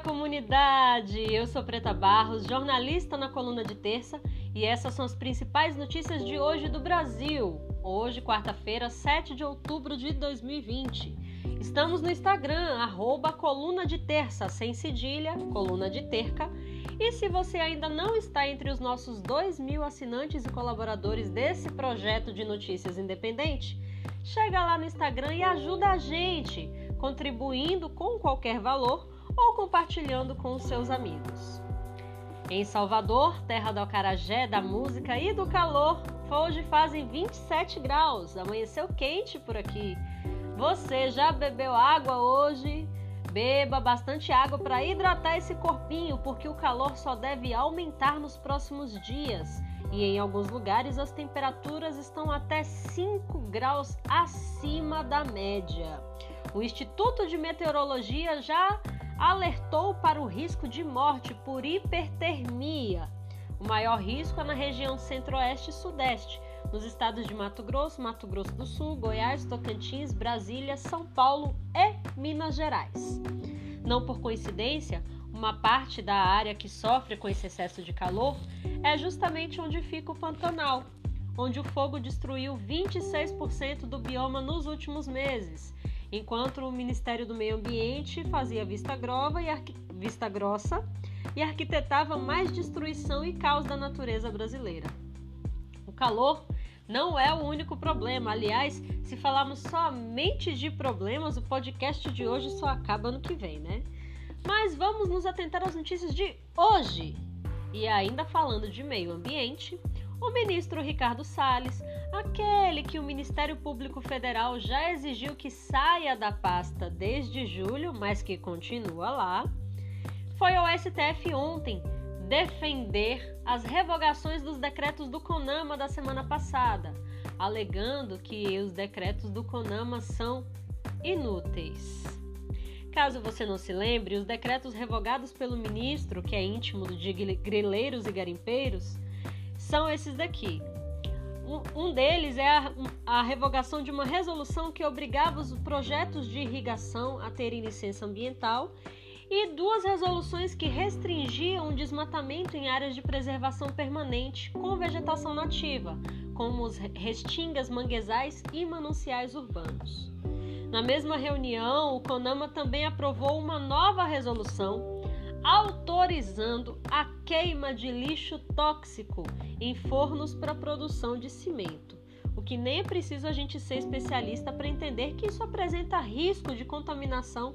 comunidade! Eu sou Preta Barros, jornalista na coluna de terça, e essas são as principais notícias de hoje do Brasil. Hoje, quarta-feira, 7 de outubro de 2020. Estamos no Instagram, arroba coluna de terça, sem cedilha, coluna de terca. E se você ainda não está entre os nossos 2 mil assinantes e colaboradores desse projeto de notícias independente, chega lá no Instagram e ajuda a gente, contribuindo com qualquer valor ou compartilhando com os seus amigos. Em Salvador, terra do acarajé, da música e do calor, hoje fazem 27 graus, amanheceu quente por aqui. Você já bebeu água hoje? Beba bastante água para hidratar esse corpinho, porque o calor só deve aumentar nos próximos dias. E em alguns lugares as temperaturas estão até 5 graus acima da média. O Instituto de Meteorologia já alertou para o risco de morte por hipertermia. O maior risco é na região centro-oeste e sudeste, nos estados de Mato Grosso, Mato Grosso do Sul, Goiás, Tocantins, Brasília, São Paulo e Minas Gerais. Não por coincidência, uma parte da área que sofre com esse excesso de calor é justamente onde fica o Pantanal, onde o fogo destruiu 26% do bioma nos últimos meses enquanto o Ministério do Meio Ambiente fazia vista, e vista grossa e arquitetava mais destruição e caos da natureza brasileira. O calor não é o único problema. Aliás, se falarmos somente de problemas, o podcast de hoje só acaba no que vem, né? Mas vamos nos atentar às notícias de hoje. E ainda falando de meio ambiente, o ministro Ricardo Salles, aquele que o Ministério Público Federal já exigiu que saia da pasta desde julho, mas que continua lá, foi ao STF ontem defender as revogações dos decretos do CONAMA da semana passada, alegando que os decretos do CONAMA são inúteis. Caso você não se lembre, os decretos revogados pelo ministro, que é íntimo de grileiros e garimpeiros, são esses daqui. Um, deles é a, a, revogação de uma resolução que obrigava os projetos de irrigação a terem licença ambiental e duas resoluções que restringiam o desmatamento em áreas de preservação permanente com vegetação nativa, como os restingas, manguezais e mananciais urbanos. Na mesma reunião, o CONAMA também aprovou uma nova resolução autorizando a queima de lixo tóxico em fornos para produção de cimento. O que nem é preciso a gente ser especialista para entender que isso apresenta risco de contaminação,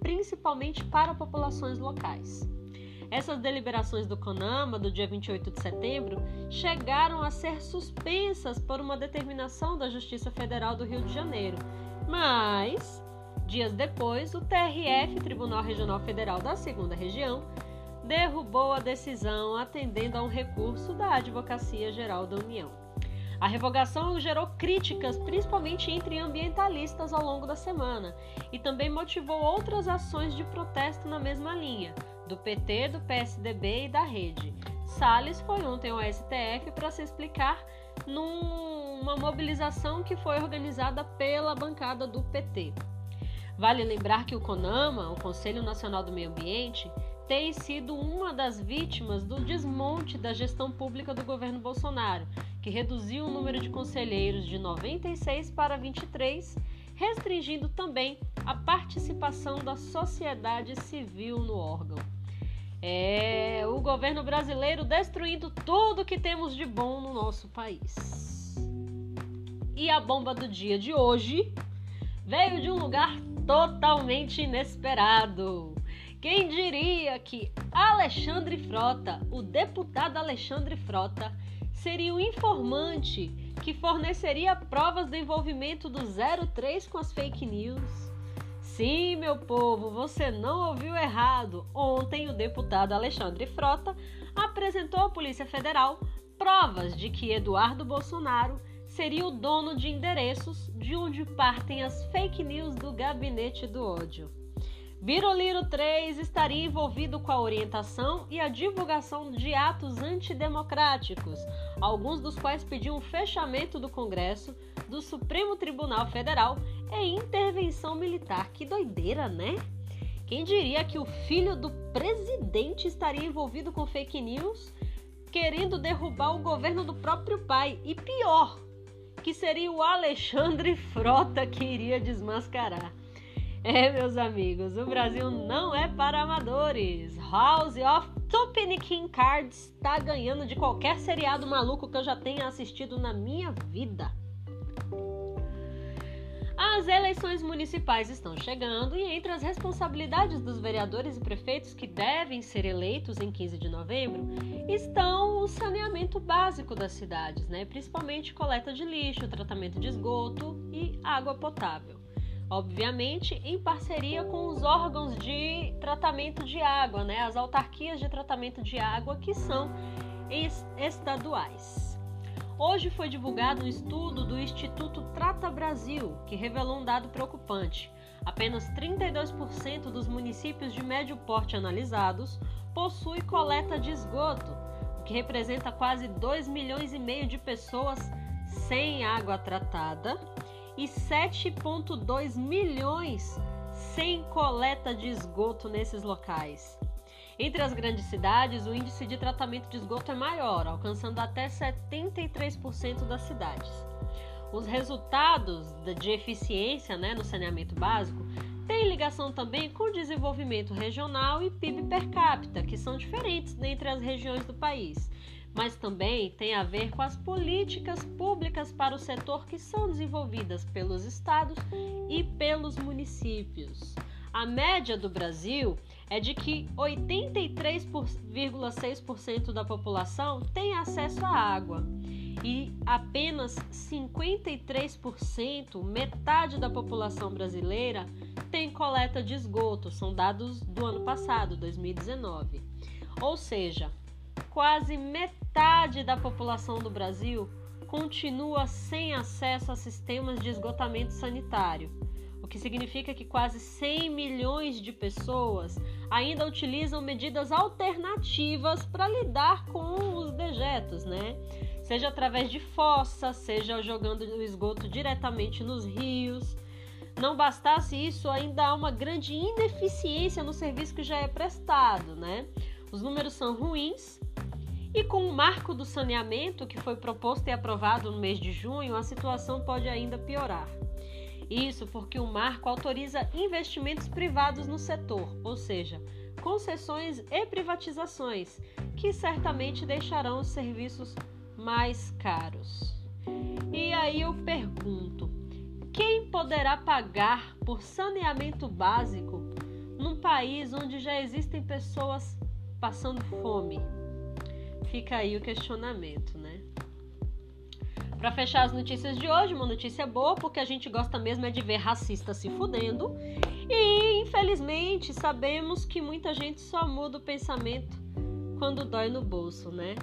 principalmente para populações locais. Essas deliberações do CONAMA do dia 28 de setembro chegaram a ser suspensas por uma determinação da Justiça Federal do Rio de Janeiro, mas Dias depois, o TRF, Tribunal Regional Federal da Segunda Região, derrubou a decisão atendendo a um recurso da Advocacia Geral da União. A revogação gerou críticas, principalmente entre ambientalistas, ao longo da semana e também motivou outras ações de protesto na mesma linha, do PT, do PSDB e da Rede. Salles foi ontem ao STF para se explicar numa mobilização que foi organizada pela bancada do PT. Vale lembrar que o CONAMA, o Conselho Nacional do Meio Ambiente, tem sido uma das vítimas do desmonte da gestão pública do governo Bolsonaro, que reduziu o número de conselheiros de 96 para 23, restringindo também a participação da sociedade civil no órgão. É o governo brasileiro destruindo tudo que temos de bom no nosso país. E a bomba do dia de hoje veio de um lugar totalmente inesperado. Quem diria que Alexandre Frota, o deputado Alexandre Frota, seria o informante que forneceria provas do envolvimento do 03 com as fake news? Sim, meu povo, você não ouviu errado. Ontem, o deputado Alexandre Frota apresentou à Polícia Federal provas de que Eduardo Bolsonaro seria o dono de endereços de onde partem as fake news do gabinete do ódio. Biroliro 3 estaria envolvido com a orientação e a divulgação de atos antidemocráticos, alguns dos quais pediam o fechamento do Congresso, do Supremo Tribunal Federal e intervenção militar. Que doideira, né? Quem diria que o filho do presidente estaria envolvido com fake news, querendo derrubar o governo do próprio pai? E pior, que seria o Alexandre Frota que iria desmascarar. É, meus amigos, o Brasil não é para amadores. House of Tupiniquim Cards está ganhando de qualquer seriado maluco que eu já tenha assistido na minha vida. As eleições municipais estão chegando e entre as responsabilidades dos vereadores e prefeitos que devem ser eleitos em 15 de novembro estão o saneamento básico das cidades, né? principalmente coleta de lixo, tratamento de esgoto e água potável. Obviamente, em parceria com os órgãos de tratamento de água, né? as autarquias de tratamento de água que são estaduais. Hoje foi divulgado um estudo do Instituto Trata Brasil, que revelou um dado preocupante. Apenas 32% dos municípios de médio porte analisados possuem coleta de esgoto, o que representa quase 2 milhões e meio de pessoas sem água tratada e 7,2 milhões sem coleta de esgoto nesses locais. Entre as grandes cidades, o índice de tratamento de esgoto é maior, alcançando até 73% das cidades. Os resultados de eficiência né, no saneamento básico têm ligação também com o desenvolvimento regional e PIB per capita, que são diferentes entre as regiões do país, mas também tem a ver com as políticas públicas para o setor que são desenvolvidas pelos estados e pelos municípios. A média do Brasil é de que 83,6% da população tem acesso à água e apenas 53%, metade da população brasileira, tem coleta de esgoto. São dados do ano passado, 2019. Ou seja, quase metade da população do Brasil continua sem acesso a sistemas de esgotamento sanitário o que significa que quase 100 milhões de pessoas ainda utilizam medidas alternativas para lidar com os dejetos, né? Seja através de fossa, seja jogando o esgoto diretamente nos rios. Não bastasse isso, ainda há uma grande ineficiência no serviço que já é prestado, né? Os números são ruins e com o marco do saneamento que foi proposto e aprovado no mês de junho, a situação pode ainda piorar. Isso porque o marco autoriza investimentos privados no setor, ou seja, concessões e privatizações, que certamente deixarão os serviços mais caros. E aí eu pergunto: quem poderá pagar por saneamento básico num país onde já existem pessoas passando fome? Fica aí o questionamento, né? Para fechar as notícias de hoje, uma notícia boa, porque a gente gosta mesmo é de ver racista se fudendo. E infelizmente sabemos que muita gente só muda o pensamento quando dói no bolso, né?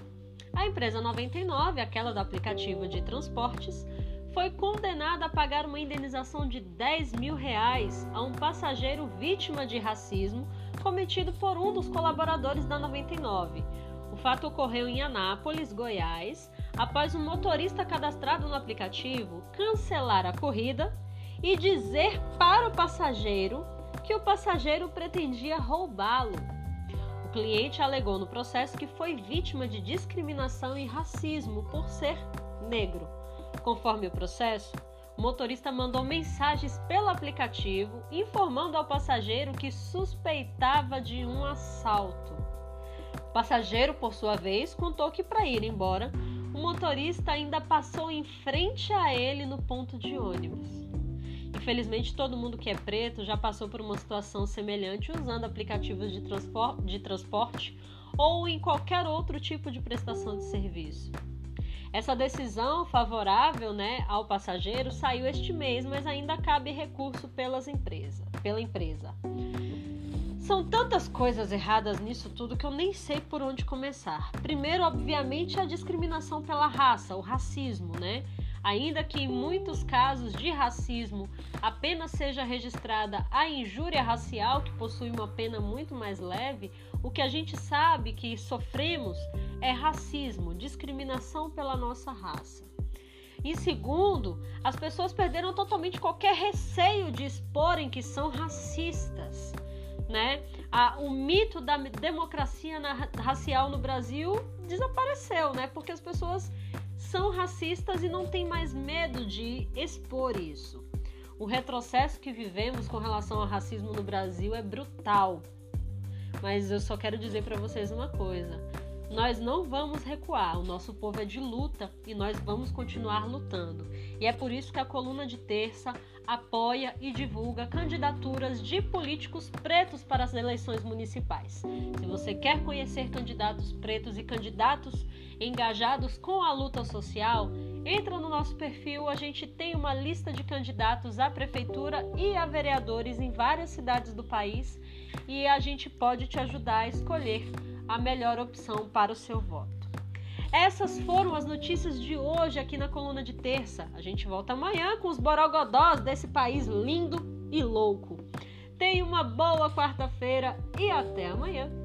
A empresa 99, aquela do aplicativo de transportes, foi condenada a pagar uma indenização de 10 mil reais a um passageiro vítima de racismo cometido por um dos colaboradores da 99. O fato ocorreu em Anápolis, Goiás, após um motorista cadastrado no aplicativo cancelar a corrida e dizer para o passageiro que o passageiro pretendia roubá-lo. O cliente alegou no processo que foi vítima de discriminação e racismo por ser negro. Conforme o processo, o motorista mandou mensagens pelo aplicativo informando ao passageiro que suspeitava de um assalto. O passageiro, por sua vez, contou que para ir embora, o motorista ainda passou em frente a ele no ponto de ônibus. Infelizmente, todo mundo que é preto já passou por uma situação semelhante usando aplicativos de, transpor de transporte ou em qualquer outro tipo de prestação de serviço. Essa decisão favorável né, ao passageiro saiu este mês, mas ainda cabe recurso pelas empresa, pela empresa. São tantas coisas erradas nisso tudo que eu nem sei por onde começar. Primeiro, obviamente, a discriminação pela raça, o racismo, né? Ainda que em muitos casos de racismo apenas seja registrada a injúria racial, que possui uma pena muito mais leve, o que a gente sabe que sofremos é racismo, discriminação pela nossa raça. Em segundo, as pessoas perderam totalmente qualquer receio de exporem que são racistas né? A, o mito da democracia na, racial no Brasil desapareceu, né? Porque as pessoas são racistas e não têm mais medo de expor isso. O retrocesso que vivemos com relação ao racismo no Brasil é brutal. Mas eu só quero dizer para vocês uma coisa: nós não vamos recuar, o nosso povo é de luta e nós vamos continuar lutando. E é por isso que a coluna de terça apoia e divulga candidaturas de políticos pretos para as eleições municipais. Se você quer conhecer candidatos pretos e candidatos engajados com a luta social, entra no nosso perfil, a gente tem uma lista de candidatos à prefeitura e a vereadores em várias cidades do país e a gente pode te ajudar a escolher a melhor opção para o seu voto. Essas foram as notícias de hoje aqui na coluna de terça. A gente volta amanhã com os borogodós desse país lindo e louco. Tenha uma boa quarta-feira e até amanhã.